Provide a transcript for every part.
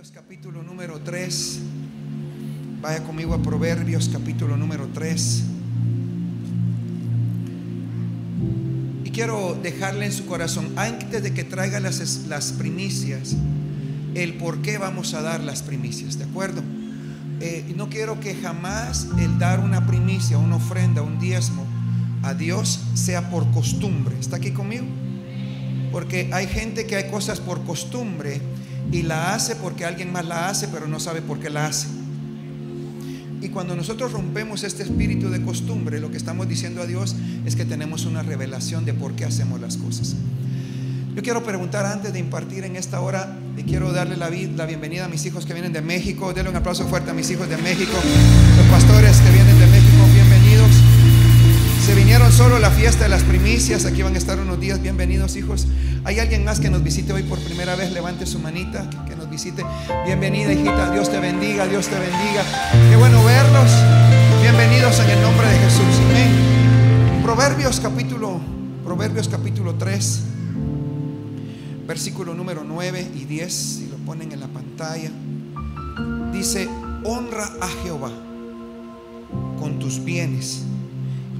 Proverbios capítulo número 3. Vaya conmigo a Proverbios capítulo número 3. Y quiero dejarle en su corazón, antes de que traiga las, las primicias, el por qué vamos a dar las primicias, ¿de acuerdo? Eh, no quiero que jamás el dar una primicia, una ofrenda, un diezmo a Dios sea por costumbre. ¿Está aquí conmigo? Porque hay gente que hay cosas por costumbre y la hace porque alguien más la hace, pero no sabe por qué la hace. Y cuando nosotros rompemos este espíritu de costumbre, lo que estamos diciendo a Dios es que tenemos una revelación de por qué hacemos las cosas. Yo quiero preguntar antes de impartir en esta hora, y quiero darle la, la bienvenida a mis hijos que vienen de México. Denle un aplauso fuerte a mis hijos de México, los pastores que vienen de México. Se vinieron solo a la fiesta de las primicias, aquí van a estar unos días, bienvenidos hijos. ¿Hay alguien más que nos visite hoy por primera vez? Levante su manita, que nos visite. Bienvenida hijita, Dios te bendiga, Dios te bendiga. Qué bueno verlos. Bienvenidos en el nombre de Jesús. Amén. Proverbios capítulo, Proverbios capítulo 3, versículo número 9 y 10, si lo ponen en la pantalla. Dice, honra a Jehová con tus bienes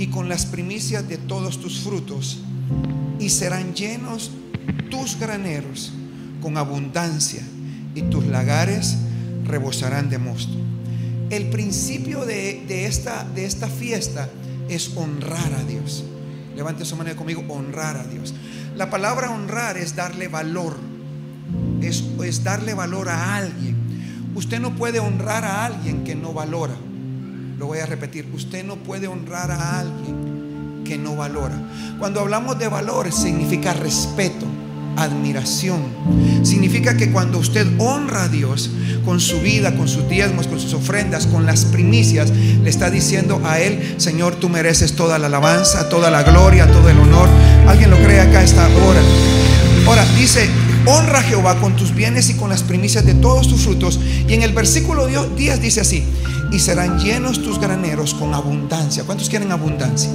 y con las primicias de todos tus frutos, y serán llenos tus graneros con abundancia, y tus lagares rebosarán de mosto. El principio de, esta, de esta fiesta es honrar a Dios. Levante su mano conmigo, honrar a Dios. La palabra honrar es darle valor, es, es darle valor a alguien. Usted no puede honrar a alguien que no valora. Lo voy a repetir, usted no puede honrar a alguien que no valora. Cuando hablamos de valores significa respeto, admiración. Significa que cuando usted honra a Dios con su vida, con sus diezmos, con sus ofrendas, con las primicias, le está diciendo a Él, Señor, tú mereces toda la alabanza, toda la gloria, todo el honor. ¿Alguien lo cree acá esta hora? Ahora dice, honra a Jehová con tus bienes y con las primicias de todos tus frutos. Y en el versículo 10 dice así, y serán llenos tus graneros con abundancia. ¿Cuántos quieren abundancia?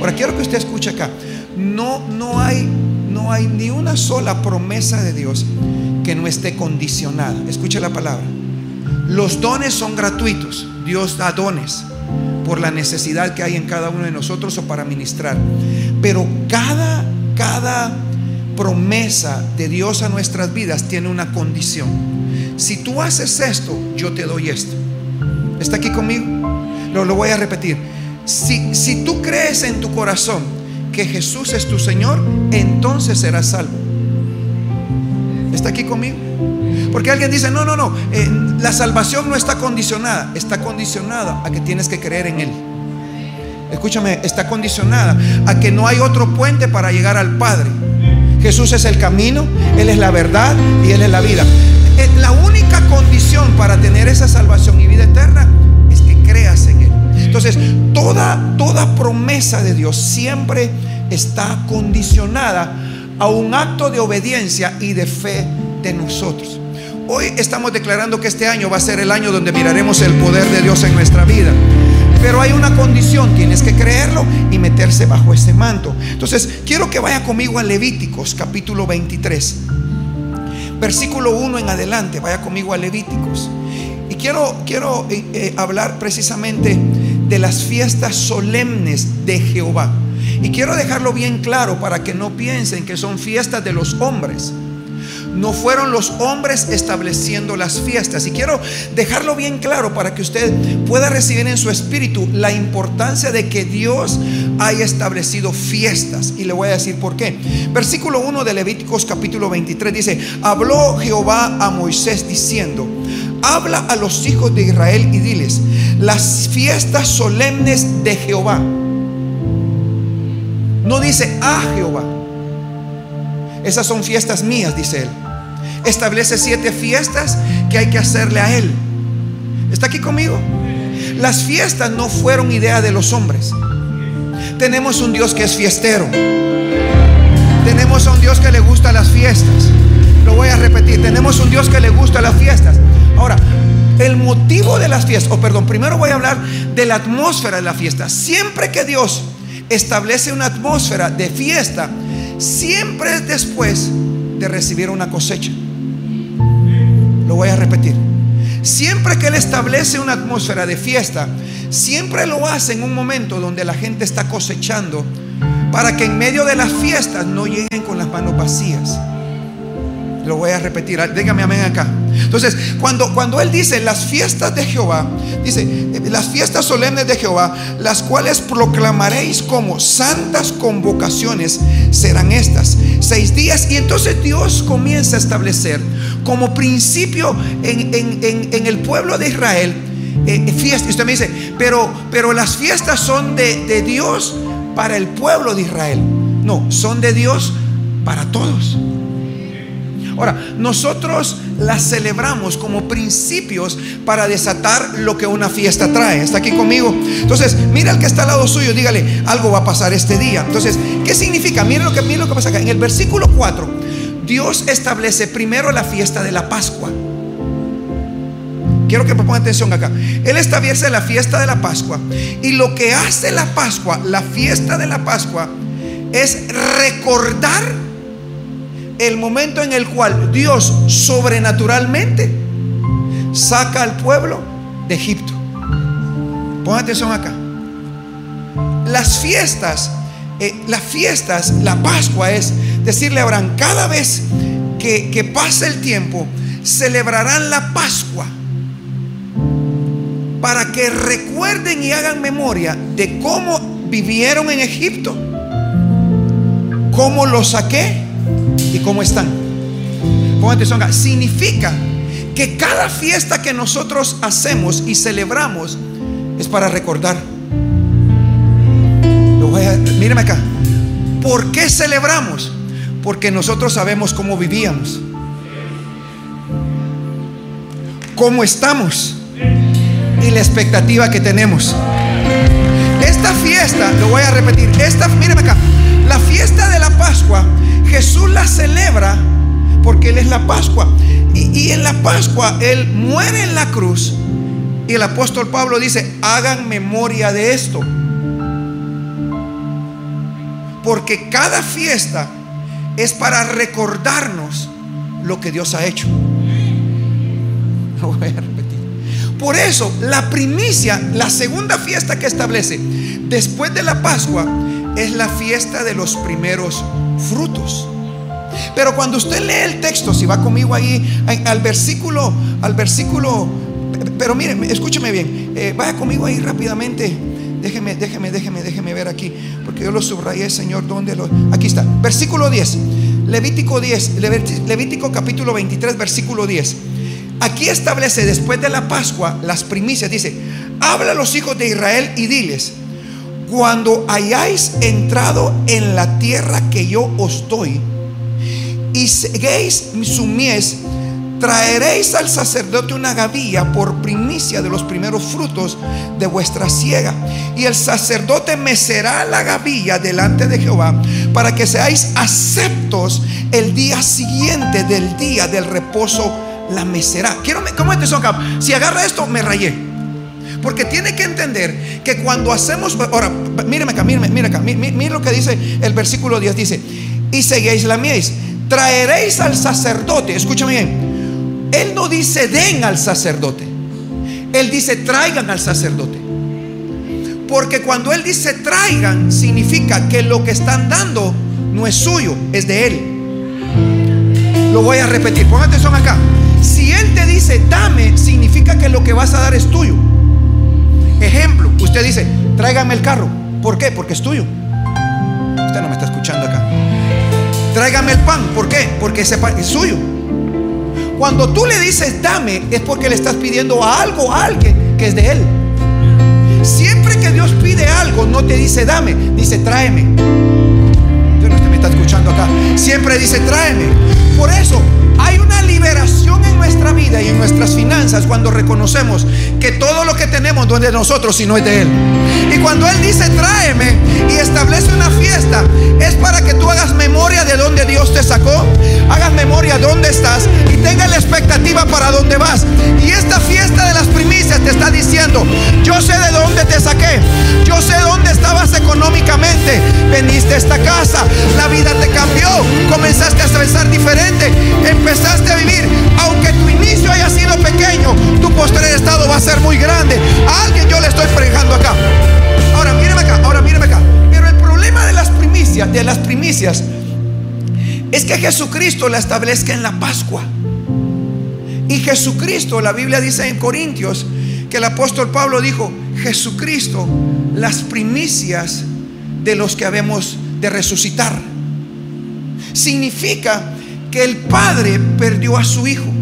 Ahora quiero que usted escuche acá. No, no hay, no hay ni una sola promesa de Dios que no esté condicionada. Escuche la palabra. Los dones son gratuitos. Dios da dones por la necesidad que hay en cada uno de nosotros o para ministrar. Pero cada, cada promesa de Dios a nuestras vidas tiene una condición. Si tú haces esto, yo te doy esto. ¿Está aquí conmigo? Lo, lo voy a repetir. Si, tú crees en tu corazón que Jesús es tu Señor, entonces serás salvo. ¿Está aquí conmigo? Porque alguien dice, no, no, no, eh, la salvación no está condicionada, está condicionada a que tienes que creer en Él. Escúchame, está condicionada a que no hay otro puente para llegar al Padre. Jesús es el camino, Él es la verdad y Él es la vida. Eh, la única condición para tener esa salvación y vida eterna Entonces, toda, toda promesa de Dios siempre está condicionada a un acto de obediencia y de fe de nosotros. Hoy estamos declarando que este año va a ser el año donde miraremos el poder de Dios en nuestra vida. Pero hay una condición, tienes que creerlo y meterse bajo ese manto. Entonces, quiero que vaya conmigo a Levíticos capítulo 23 versículo 1 en adelante, vaya conmigo a Levíticos. Y quiero, quiero eh, eh, hablar precisamente de las fiestas solemnes de Jehová. Y quiero dejarlo bien claro para que no piensen que son fiestas de los hombres. No fueron los hombres estableciendo las fiestas. Y quiero dejarlo bien claro para que usted pueda recibir en su espíritu la importancia de que Dios haya establecido fiestas. Y le voy a decir por qué. Versículo 1 de Levíticos capítulo 23 dice, habló Jehová a Moisés diciendo, habla a los hijos de Israel y diles, las fiestas solemnes de Jehová. No dice a Jehová. Esas son fiestas mías, dice él establece siete fiestas que hay que hacerle a Él. ¿Está aquí conmigo? Las fiestas no fueron idea de los hombres. Tenemos un Dios que es fiestero. Tenemos a un Dios que le gusta las fiestas. Lo voy a repetir. Tenemos un Dios que le gusta las fiestas. Ahora, el motivo de las fiestas, o perdón, primero voy a hablar de la atmósfera de la fiesta. Siempre que Dios establece una atmósfera de fiesta, siempre es después de recibir una cosecha Lo voy a repetir. Siempre que Él establece una atmósfera de fiesta, siempre lo hace en un momento donde la gente está cosechando para que en medio de las fiestas no lleguen con las manos vacías. Lo voy a repetir, dígame amén acá. Entonces, cuando, cuando Él dice las fiestas de Jehová, dice eh, las fiestas solemnes de Jehová, las cuales proclamaréis como santas convocaciones, serán estas, seis días. Y entonces Dios comienza a establecer como principio en, el pueblo de Israel eh, fiestas. Y usted me dice, pero, pero las fiestas son de, de Dios para el pueblo de Israel. No, son de Dios para todos. Ahora, nosotros las celebramos como principios para desatar lo que una fiesta trae. ¿Está aquí conmigo? Entonces, mira al que está al lado suyo, dígale, algo va a pasar este día. Entonces, ¿qué significa? Mira lo que, mira lo que pasa acá. En el versículo 4, Dios establece primero la fiesta de la Pascua. Quiero que pongan atención acá. Él establece la fiesta de la Pascua. Y lo que hace la Pascua, la fiesta de la Pascua, es recordar el momento en el cual Dios sobrenaturalmente saca al pueblo de Egipto. Pongan atención acá. Las fiestas, eh, las fiestas, la Pascua es decirle a Abraham, cada vez que, que pase el tiempo, celebrarán la Pascua para que recuerden y hagan memoria de cómo vivieron en Egipto, cómo los saqué y cómo están. Pongan atención acá. Significa que cada fiesta que nosotros hacemos y celebramos es para recordar. Lo acá. ¿Por qué celebramos? Porque nosotros sabemos cómo vivíamos. Cómo estamos. Y la expectativa que tenemos. Esta fiesta, lo voy a repetir. Esta, míreme acá. La fiesta de la Pascua Jesús la celebra porque Él es la Pascua. Y, en la Pascua Él muere en la cruz. Y el apóstol Pablo dice, hagan memoria de esto. Porque cada fiesta es para recordarnos lo que Dios ha hecho. Voy a repetir. Por eso, la primicia, la segunda fiesta que establece después de la Pascua, es la fiesta de los primeros frutos. Pero cuando usted lee el texto, si va conmigo ahí al versículo, al versículo, pero mire, escúcheme bien, eh, vaya conmigo ahí rápidamente. Déjeme, déjeme, déjeme, déjeme ver aquí, porque yo lo subrayé, Señor, ¿dónde lo? Aquí está, versículo 10, Levítico 10, Levítico capítulo 23, versículo 10. Aquí establece después de la Pascua las primicias, dice, habla a los hijos de Israel y diles, cuando hayáis entrado en la tierra que yo os doy y seguéis su mies, traeréis al sacerdote una gavilla por primicia de los primeros frutos de vuestra siega. Y el sacerdote mecerá la gavilla delante de Jehová para que seáis aceptos el día siguiente del día del reposo. La mecerá. Quiero, ¿cómo es eso? Si agarra esto, me rayé. Porque tiene que entender que cuando hacemos, ahora, míreme acá, míreme, mire acá, mire, lo que dice el versículo 10, dice, y seguéis la mies, traeréis al sacerdote, escúchame bien, él no dice den al sacerdote, él dice traigan al sacerdote. Porque cuando él dice traigan, significa que lo que están dando no es suyo, es de él. Lo voy a repetir, pongan atención acá. Si él te dice dame, significa que lo que vas a dar es tuyo. Ejemplo, usted dice, tráigame el carro. ¿Por qué? Porque es tuyo. Usted no me está escuchando acá. Tráigame el pan. ¿Por qué? Porque ese pan es suyo. Cuando tú le dices dame, es porque le estás pidiendo a algo, a alguien que es de él. Siempre que Dios pide algo, no te dice dame, dice tráeme. Dios no me está escuchando acá. Siempre dice tráeme. Por eso hay una liberación en nuestra vida y en nuestras finanzas cuando reconocemos que todo lo que tenemos no es de nosotros, sino es de Él. Y cuando Él dice tráeme y establece una fiesta, es para que tú hagas memoria de dónde Dios te sacó, hagas memoria de dónde estás y tengas la expectativa para dónde vas. Y esta fiesta de las primicias te está diciendo, yo sé de dónde te saqué, yo sé dónde estabas económicamente, veniste a esta casa, la vida te cambió, comenzaste a pensar diferente, empezaste a vivir, aunque inicio haya sido pequeño, tu posterior estado va a ser muy grande. A alguien yo le estoy predicando acá. Ahora, míreme acá, ahora míreme acá. Pero el problema de las primicias, de las primicias, es que Jesucristo la establezca en la Pascua. Y Jesucristo, la Biblia dice en Corintios, que el apóstol Pablo dijo, Jesucristo, las primicias de los que habemos de resucitar. Significa que el Padre perdió a su Hijo.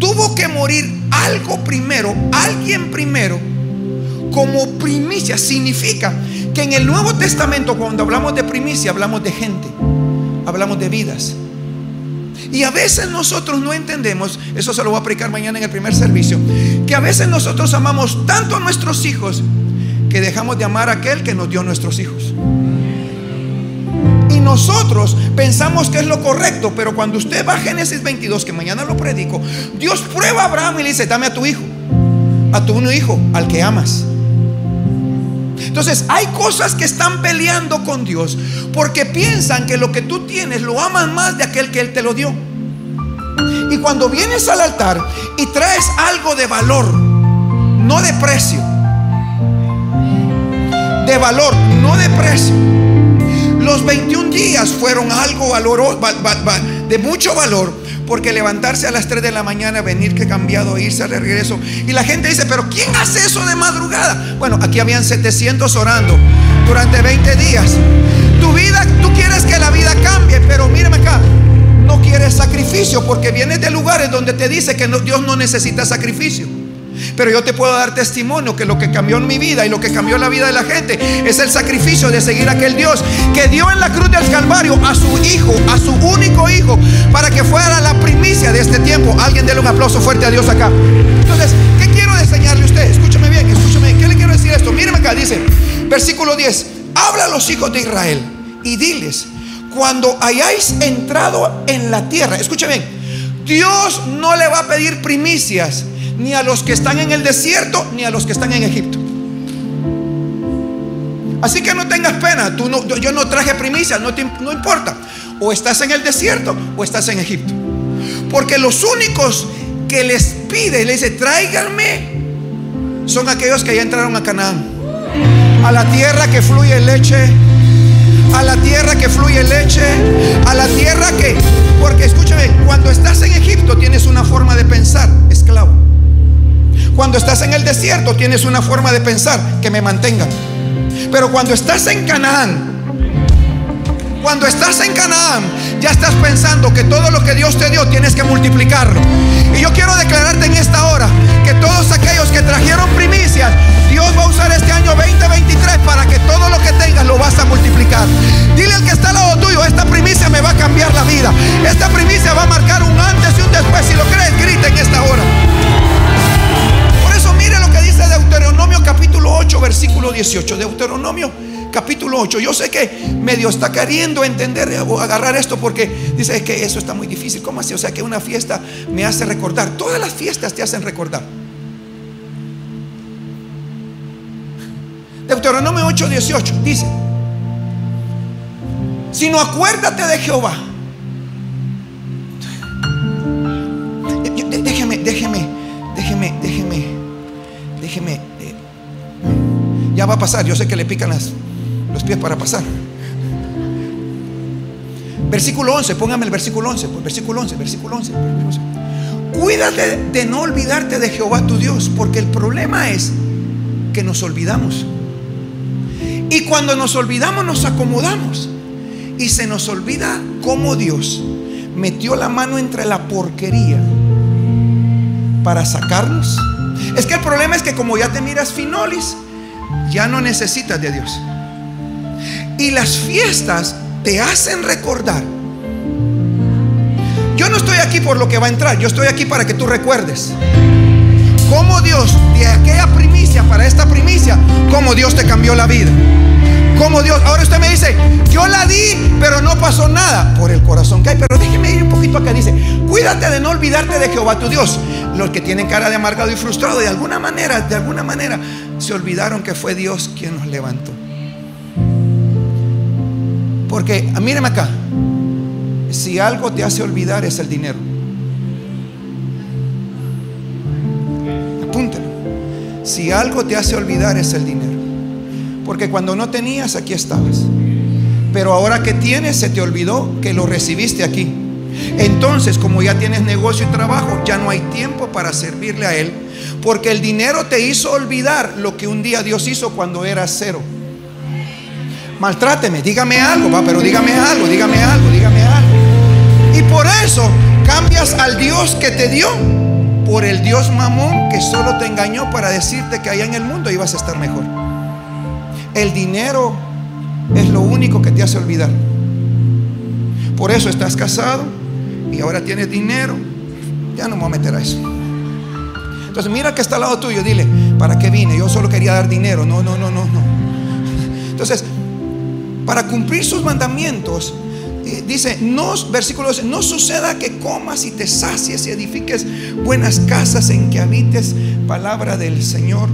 Tuvo que morir algo primero, alguien primero, como primicia. Significa que en el Nuevo Testamento, cuando hablamos de primicia, hablamos de gente, hablamos de vidas. Y a veces nosotros no entendemos, eso se lo voy a aplicar mañana en el primer servicio, que a veces nosotros amamos tanto a nuestros hijos que dejamos de amar a aquel que nos dio nuestros hijos. Nosotros pensamos que es lo correcto, pero cuando usted va a Génesis 22, que mañana lo predico, Dios prueba a Abraham y le dice, dame a tu hijo, a tu uno hijo, al que amas. Entonces hay cosas que están peleando con Dios porque piensan que lo que tú tienes lo aman más de aquel que Él te lo dio. Y cuando vienes al altar y traes algo de valor, no de precio, de valor, no de precio. Los 21 días fueron algo valoroso, de mucho valor porque levantarse a las 3 de la mañana, venir que cambiado, irse al regreso. Y la gente dice, pero ¿quién hace eso de madrugada? Bueno, aquí habían 700 orando durante 20 días. Tu vida, tú quieres que la vida cambie, pero mírame acá. No quieres sacrificio porque vienes de lugares donde te dice que Dios no necesita sacrificio. Pero yo te puedo dar testimonio que lo que cambió en mi vida y lo que cambió en la vida de la gente es el sacrificio de seguir a aquel Dios que dio en la cruz del Calvario a su hijo, a su único hijo, para que fuera la primicia de este tiempo. Alguien déle un aplauso fuerte a Dios acá. Entonces, ¿qué quiero enseñarle a usted? Escúchame bien, escúchame. ¿Qué le quiero decir esto? Míreme acá, dice, versículo 10. Habla a los hijos de Israel y diles, cuando hayáis entrado en la tierra, escúchame bien, Dios no le va a pedir primicias ni a los que están en el desierto, ni a los que están en Egipto. Así que no tengas pena, tú no, yo no traje primicias, no, no importa. O estás en el desierto o estás en Egipto. Porque los únicos que les pide, le dice, tráiganme, son aquellos que ya entraron a Canaán. A la tierra que fluye leche, a la tierra que fluye leche, a la tierra que, porque escúchame, cuando estás en Egipto tienes una forma de pensar, esclavo. Cuando estás en el desierto tienes una forma de pensar que me mantenga. Pero cuando estás en Canaán, cuando estás en Canaán, ya estás pensando que todo lo que Dios te dio tienes que multiplicarlo. Y yo quiero declararte en esta hora que todos aquellos que trajeron primicias, Dios va a usar este año 2023 para que todo lo que tengas lo vas a multiplicar. Dile al que está al lado tuyo, esta primicia me va a cambiar la vida. Esta primicia va a marcar un antes y un después. Si lo crees, grita en esta hora. Deuteronomio capítulo 8, versículo 18. Deuteronomio capítulo 8. Yo sé que medio está queriendo entender o agarrar esto porque dice que eso está muy difícil. ¿Cómo así? O sea que una fiesta me hace recordar. Todas las fiestas te hacen recordar. Deuteronomio 8, 18 dice, sino acuérdate de Jehová. Déjeme, déjeme, déjeme. Eh, ya va a pasar, yo sé que le pican los pies para pasar. Versículo 11, póngame el versículo 11, pues, versículo 11, versículo 11, versículo 11. Cuídate de no olvidarte de Jehová tu Dios, porque el problema es que nos olvidamos. Y cuando nos olvidamos nos acomodamos. Y se nos olvida cómo Dios metió la mano entre la porquería para sacarnos. Es que el problema es que como ya te miras finolis, ya no necesitas de Dios. Y las fiestas te hacen recordar. Yo no estoy aquí por lo que va a entrar, yo estoy aquí para que tú recuerdes. Cómo Dios, de aquella primicia para esta primicia, cómo Dios te cambió la vida. Cómo Dios, ahora usted me dice, yo la di, pero no pasó nada por el corazón que hay. Pero déjeme ir un poquito acá, dice, cuídate de no olvidarte de Jehová tu Dios los que tienen cara de amargado y frustrado, de alguna manera, de alguna manera, se olvidaron que fue Dios quien nos levantó. Porque, ah, míreme acá, si algo te hace olvidar es el dinero. Apúntalo. Si algo te hace olvidar es el dinero. Porque cuando no tenías, aquí estabas. Pero ahora que tienes, se te olvidó que lo recibiste aquí. Entonces, como ya tienes negocio y trabajo, ya no hay tiempo para servirle a Él. Porque el dinero te hizo olvidar lo que un día Dios hizo cuando eras cero. Maltráteme, dígame algo, va, pero dígame algo, dígame algo, dígame algo. Y por eso cambias al Dios que te dio por el Dios mamón que solo te engañó para decirte que allá en el mundo ibas a estar mejor. El dinero es lo único que te hace olvidar. Por eso estás casado y ahora tienes dinero. Ya no me voy a meter a eso. Entonces mira que está al lado tuyo, dile, ¿para qué vine? Yo solo quería dar dinero. No, no, no, no, no. Entonces, para cumplir sus mandamientos, eh, dice, no, versículo 12, no suceda que comas y te sacies y edifiques buenas casas en que habites palabra del Señor.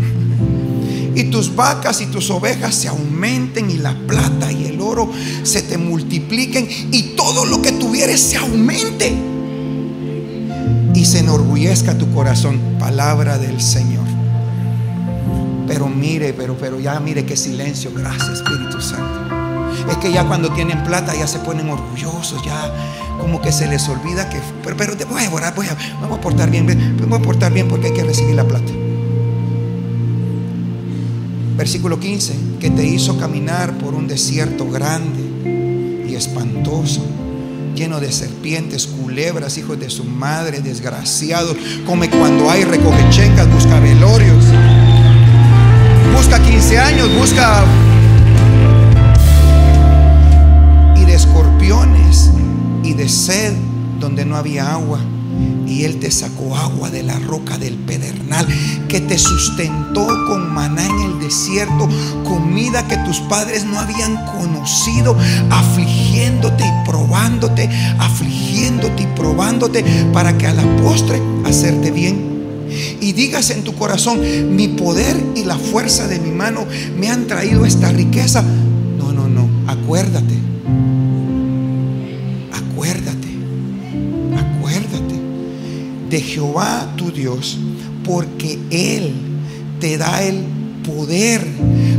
Y tus vacas y tus ovejas se aumenten y la plata y el oro se te multipliquen y todo lo que tuvieres se aumente. Y se enorgullezca tu corazón, palabra del Señor. Pero mire, pero, pero ya mire qué silencio. Gracias, Espíritu Santo. Es que ya cuando tienen plata ya se ponen orgullosos, ya como que se les olvida que, pero, pero voy a orar, voy a, vamos a portar bien, vamos a portar bien porque hay que recibir la plata. Versículo 15, que te hizo caminar por un desierto grande y espantoso, lleno de serpientes, culebras, hijos de su madre, desgraciados, come cuando hay, recoge chengas, busca velorios, busca 15 años, busca y de sed donde no había agua. Y Él te sacó agua de la roca del pedernal, que te sustentó con maná en el desierto, comida que tus padres no habían conocido, afligiéndote y probándote, afligiéndote y probándote, para que a la postre hacerte bien. Y digas en tu corazón, mi poder y la fuerza de mi mano me han traído esta riqueza. No, no, no, acuérdate de Jehová tu Dios, porque Él te da el poder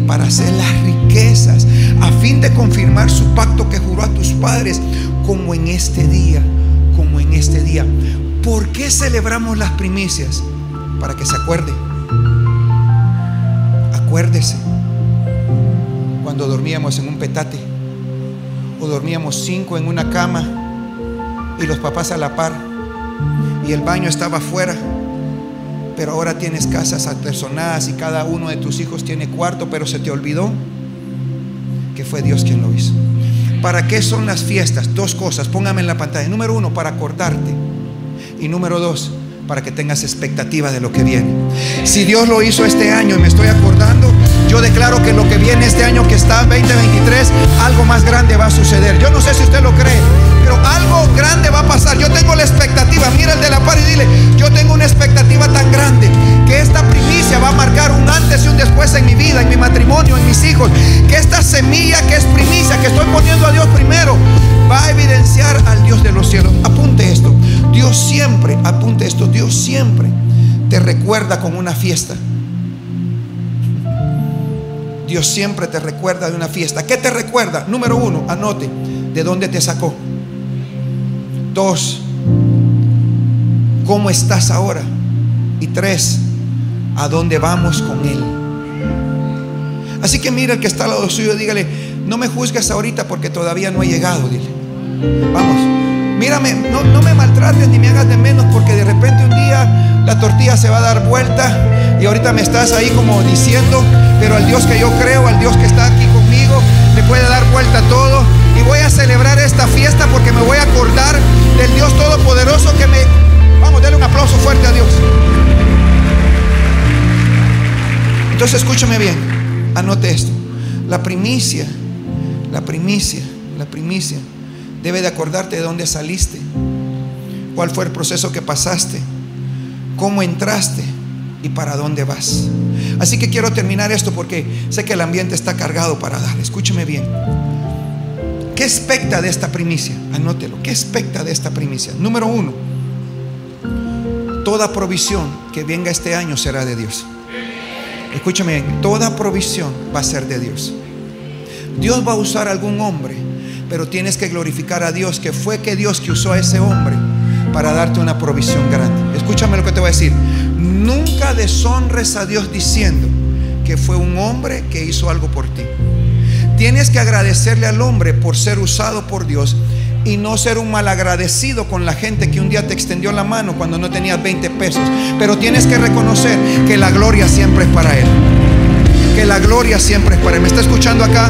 para hacer las riquezas, a fin de confirmar su pacto que juró a tus padres, como en este día, como en este día. ¿Por qué celebramos las primicias? Para que se acuerde. Acuérdese cuando dormíamos en un petate o dormíamos cinco en una cama y los papás a la par y el baño estaba afuera. Pero ahora tienes casas apersonadas y cada uno de tus hijos tiene cuarto, pero se te olvidó que fue Dios quien lo hizo. ¿Para qué son las fiestas? Dos cosas, póngame en la pantalla. Número uno, para acordarte. Y número dos, para que tengas expectativa de lo que viene. Si Dios lo hizo este año y me estoy acordando, yo declaro que lo que viene este año que está 2023, algo más grande va a suceder. Yo no sé si usted lo cree, en mi vida, en mi matrimonio, en mis hijos. Que esta semilla que es primicia, que estoy poniendo a Dios primero, va a evidenciar al Dios de los cielos. Apunte esto. Dios siempre, apunte esto, Dios siempre te recuerda con una fiesta. Dios siempre te recuerda de una fiesta. ¿Qué te recuerda? Número uno, anote, ¿de dónde te sacó? Dos, ¿cómo estás ahora? Y tres, ¿a dónde vamos con Él? Así que mira el que está al lado suyo, dígale, no me juzgues ahorita porque todavía no he llegado, dile. Vamos, mírame, no, no me maltrates ni me hagas de menos porque de repente un día la tortilla se va a dar vuelta y ahorita me estás ahí como diciendo, pero al Dios que yo creo, al Dios que está aquí conmigo, le puede dar vuelta todo. Y voy a celebrar esta fiesta porque me voy a acordar del Dios Todopoderoso que me... Vamos, denle un aplauso fuerte a Dios. Entonces escúchame bien, anote esto. La primicia, la primicia, la primicia, debe de acordarte de dónde saliste, cuál fue el proceso que pasaste, cómo entraste, y para dónde vas. Así que quiero terminar esto porque sé que el ambiente está cargado para dar. Escúcheme bien. ¿Qué expecta de esta primicia? Anótelo. ¿Qué expecta de esta primicia? Número uno, toda provisión que venga este año será de Dios. Escúchame toda provisión va a ser de Dios. Dios va a usar a algún hombre, pero tienes que glorificar a Dios, que fue que Dios que usó a ese hombre para darte una provisión grande. Escúchame lo que te voy a decir. Nunca deshonres a Dios diciendo que fue un hombre que hizo algo por ti. Tienes que agradecerle al hombre por ser usado por Dios y no ser un malagradecido con la gente que un día te extendió la mano cuando no tenías 20 pesos. Pero tienes que reconocer que la gloria siempre es para Él. Que la gloria siempre es para Él. ¿Me está escuchando acá?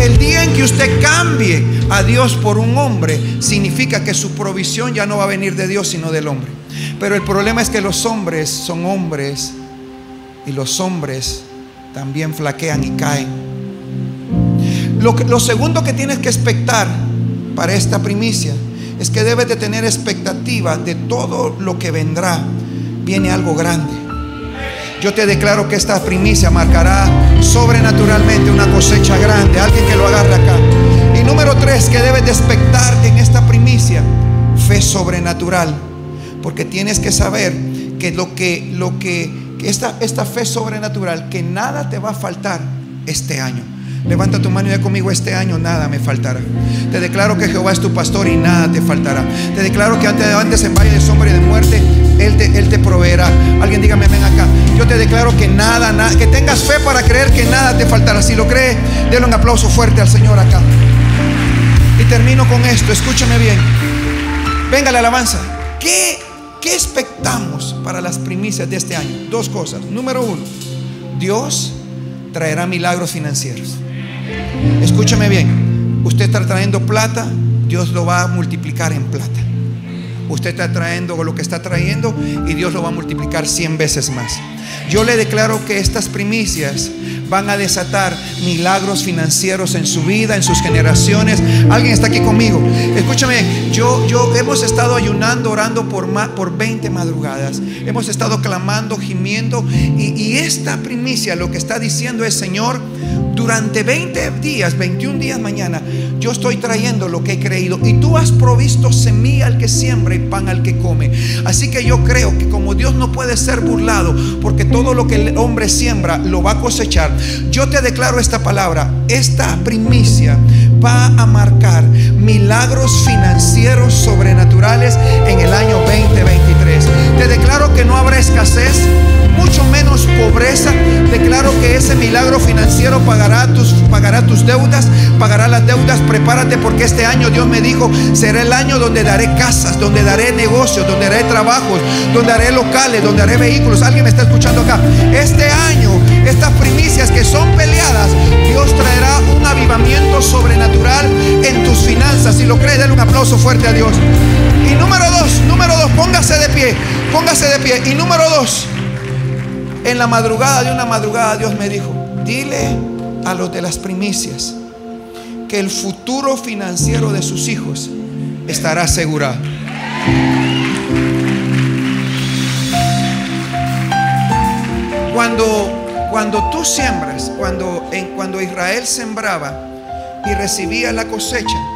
El día en que usted cambie a Dios por un hombre, significa que su provisión ya no va a venir de Dios, sino del hombre. Pero el problema es que los hombres son hombres y los hombres también flaquean y caen. Lo, segundo que tienes que expectar para esta primicia es que debes de tener expectativa de todo lo que vendrá. Viene algo grande. Yo te declaro que esta primicia marcará sobrenaturalmente una cosecha grande. Alguien que lo agarre acá. Y número tres, que debes de expectar en esta primicia, fe sobrenatural. Porque tienes que saber que lo que, lo que, esta, esta fe sobrenatural, que nada te va a faltar este año. Levanta tu mano y ve conmigo este año nada me faltará. Te declaro que Jehová es tu pastor y nada te faltará. Te declaro que antes, antes en valle de sombra y de muerte, Él te, Él te proveerá. Alguien dígame, ven acá. Yo te declaro que nada, nada, que tengas fe para creer que nada te faltará. Si lo crees, déle un aplauso fuerte al Señor acá. Y termino con esto, escúchame bien. Venga la alabanza. ¿Qué, ¿Qué expectamos para las primicias de este año? Dos cosas. Número uno, Dios traerá milagros financieros. Escúchame bien, usted está trayendo plata, Dios lo va a multiplicar en plata. Usted está trayendo lo que está trayendo y Dios lo va a multiplicar 100 veces más. Yo le declaro que estas primicias van a desatar milagros financieros en su vida, en sus generaciones. Alguien está aquí conmigo. Escúchame, yo, yo hemos estado ayunando, orando por, por 20 madrugadas. Hemos estado clamando, gimiendo. Y, y esta primicia lo que está diciendo es, Señor, durante 20 días, 21 días mañana, yo estoy trayendo lo que he creído. Y tú has provisto semilla al que siembra y pan al que come. Así que yo creo que como Dios no puede ser burlado, porque todo lo que el hombre siembra lo va a cosechar, yo te declaro esta palabra. Esta primicia va a marcar milagros financieros sobrenaturales en el año 2023. Te declaro que no habrá escasez mucho menos pobreza. Declaro que ese milagro financiero pagará tus, pagará tus deudas, pagará las deudas. Prepárate porque este año Dios me dijo, será el año donde daré casas, donde daré negocios, donde daré trabajos, donde haré locales, donde haré vehículos. Alguien me está escuchando fuerte a Dios. Y número dos, número dos, póngase de pie, póngase de pie. Y número dos, en la madrugada de una madrugada Dios me dijo, dile a los de las primicias que el futuro financiero de sus hijos estará asegurado. Cuando, cuando tú siembras, cuando, en, cuando Israel sembraba y recibía la cosecha,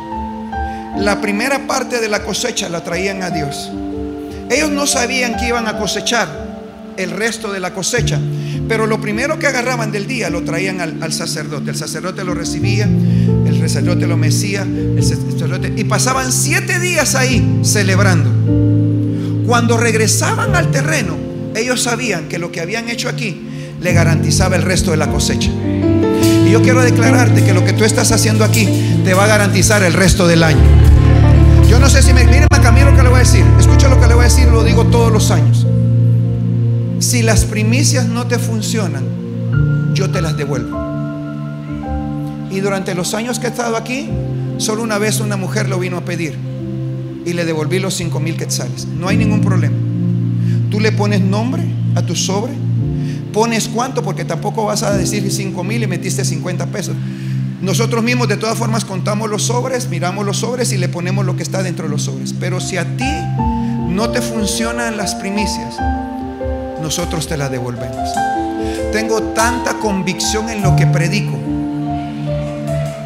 la primera parte de la cosecha la traían a Dios. Ellos no sabían que iban a cosechar, el resto de la cosecha. Pero lo primero que agarraban del día lo traían al, sacerdote. El sacerdote lo recibía, el sacerdote lo mesía, el sacerdote, y pasaban siete días ahí celebrando. Cuando regresaban al terreno, ellos sabían que lo que habían hecho aquí le garantizaba el resto de la cosecha. Yo quiero declararte que lo que tú estás haciendo aquí te va a garantizar el resto del año. Yo no sé si me miren a lo que le voy a decir. Escucha lo que le voy a decir, lo digo todos los años. Si las primicias no te funcionan, yo te las devuelvo. Y durante los años que he estado aquí, solo una vez una mujer lo vino a pedir y le devolví los 5 mil quetzales. No hay ningún problema. Tú le pones nombre a tu sobre, pones cuánto, porque tampoco vas a decir 5 mil y metiste 50 pesos. Nosotros mismos de todas formas contamos los sobres, miramos los sobres y le ponemos lo que está dentro de los sobres. Pero si a ti no te funcionan las primicias, nosotros te la devolvemos. Tengo tanta convicción en lo que predico.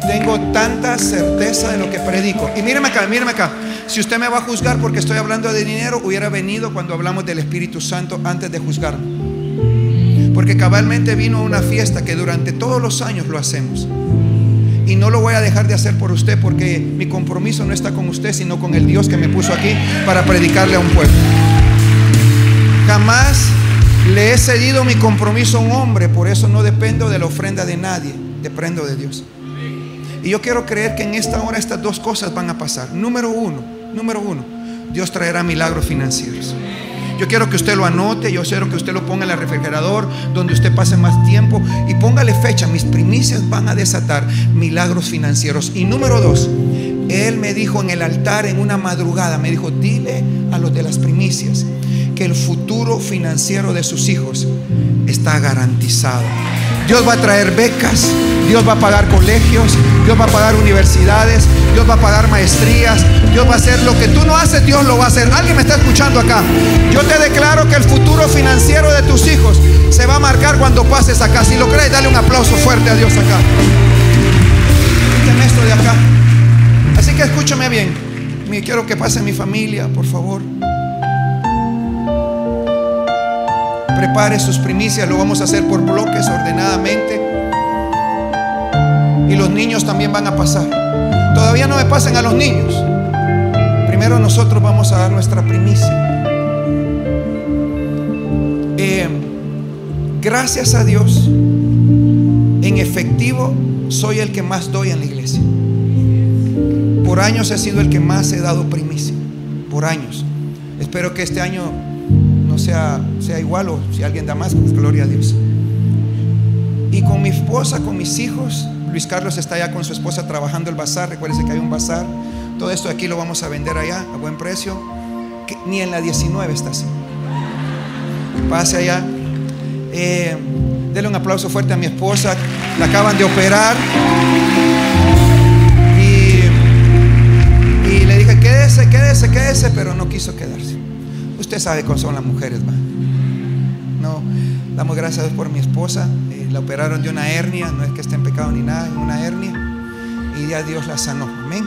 Tengo tanta certeza de lo que predico. Y míreme acá, míreme acá. Si usted me va a juzgar porque estoy hablando de dinero, hubiera venido cuando hablamos del Espíritu Santo antes de juzgarme. Porque cabalmente vino una fiesta que durante todos los años lo hacemos. Y no lo voy a dejar de hacer por usted porque mi compromiso no está con usted, sino con el Dios que me puso aquí para predicarle a un pueblo. Jamás le he cedido mi compromiso a un hombre, por eso no dependo de la ofrenda de nadie, dependo de Dios. Y yo quiero creer que en esta hora estas dos cosas van a pasar. Número uno, número uno, Dios traerá milagros financieros. Yo quiero que usted lo anote, yo quiero que usted lo ponga en el refrigerador, donde usted pase más tiempo y póngale fecha. Mis primicias van a desatar milagros financieros. Y número dos, Él me dijo en el altar en una madrugada, me dijo, dile a los de las primicias que el futuro financiero de sus hijos está garantizado. Dios va a traer becas, Dios va a pagar colegios, Dios va a pagar universidades, Dios va a pagar maestrías, Dios va a hacer lo que tú no haces, Dios lo va a hacer. Alguien me está escuchando acá. Yo te declaro que el futuro financiero de tus hijos se va a marcar cuando pases acá. Si lo crees, dale un aplauso fuerte a Dios acá. Esto de acá. Así que escúchame bien. Quiero que pase mi familia, por favor. Prepare sus primicias, lo vamos a hacer por bloques ordenadamente. Y los niños también van a pasar. Todavía no me pasen a los niños. Primero nosotros vamos a dar nuestra primicia. Eh, gracias a Dios, en efectivo soy el que más doy en la iglesia. Por años he sido el que más he dado primicia. Por años. Espero que este año sea, sea igual o si alguien da más, pues gloria a Dios. Y con mi esposa, con mis hijos, Luis Carlos está allá con su esposa trabajando el bazar. Recuérdense que hay un bazar. Todo esto aquí lo vamos a vender allá a buen precio. Ni en la 19 está así. Pase allá. Eh, denle un aplauso fuerte a mi esposa. La acaban de operar. Y, le dije, quédese, quédese, quédese, pero no quiso quedarse. Usted sabe cómo son las mujeres, va. No, damos gracias a Dios por mi esposa. La operaron de una hernia, no es que esté en pecado ni nada, en una hernia. Y ya Dios la sanó. Amén.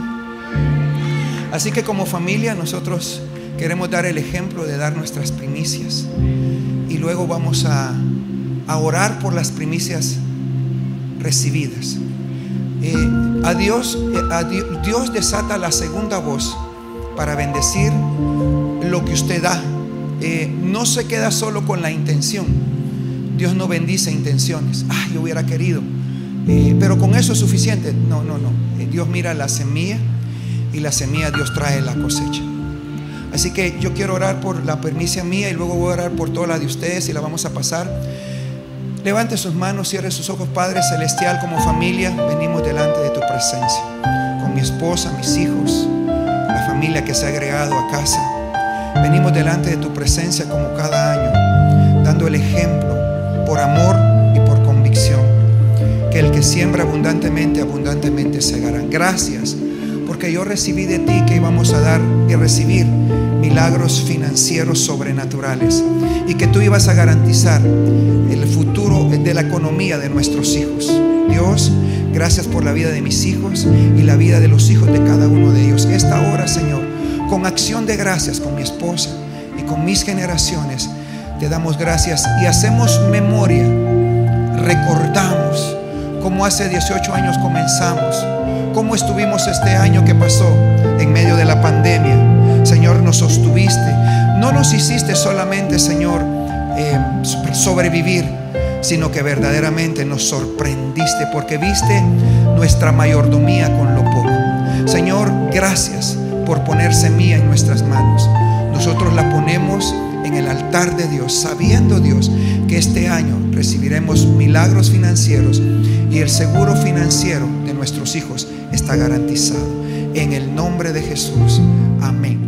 Así que como familia nosotros queremos dar el ejemplo de dar nuestras primicias. Y luego vamos a, orar por las primicias recibidas. Eh, a Dios, eh, a Dios, Dios desata la segunda voz para bendecir lo que usted da. Eh, no se queda solo con la intención. Dios no bendice intenciones. Ah, yo hubiera querido. Eh, pero con eso es suficiente. No, no, no. Eh, Dios mira la semilla y la semilla Dios trae la cosecha. Así que yo quiero orar por la permisia mía y luego voy a orar por toda la de ustedes y la vamos a pasar. Levante sus manos, cierre sus ojos, Padre Celestial, como familia, venimos delante de tu presencia, con mi esposa, mis hijos, la familia que se ha agregado a casa. Venimos delante de tu presencia como cada año, dando el ejemplo por amor y por convicción. Que el que siembra abundantemente, abundantemente segará. Gracias, porque yo recibí de ti que íbamos a dar y recibir milagros financieros sobrenaturales y que tú ibas a garantizar el futuro de la economía de nuestros hijos. Dios, gracias por la vida de mis hijos y la vida de los hijos de cada uno de ellos. Esta hora, Señor, con acción de gracias con mi esposa y con mis generaciones, te damos gracias y hacemos memoria, recordamos cómo hace 18 años comenzamos, cómo estuvimos este año que pasó en medio de la pandemia. Señor, nos sostuviste. No nos hiciste solamente, Señor, eh, sobrevivir, sino que verdaderamente nos sorprendiste porque viste nuestra mayordomía con lo poco. Señor, gracias por poner semilla en nuestras manos. Nosotros la ponemos en el altar de Dios, sabiendo Dios que este año recibiremos milagros financieros y el seguro financiero de nuestros hijos está garantizado. En el nombre de Jesús. Amén.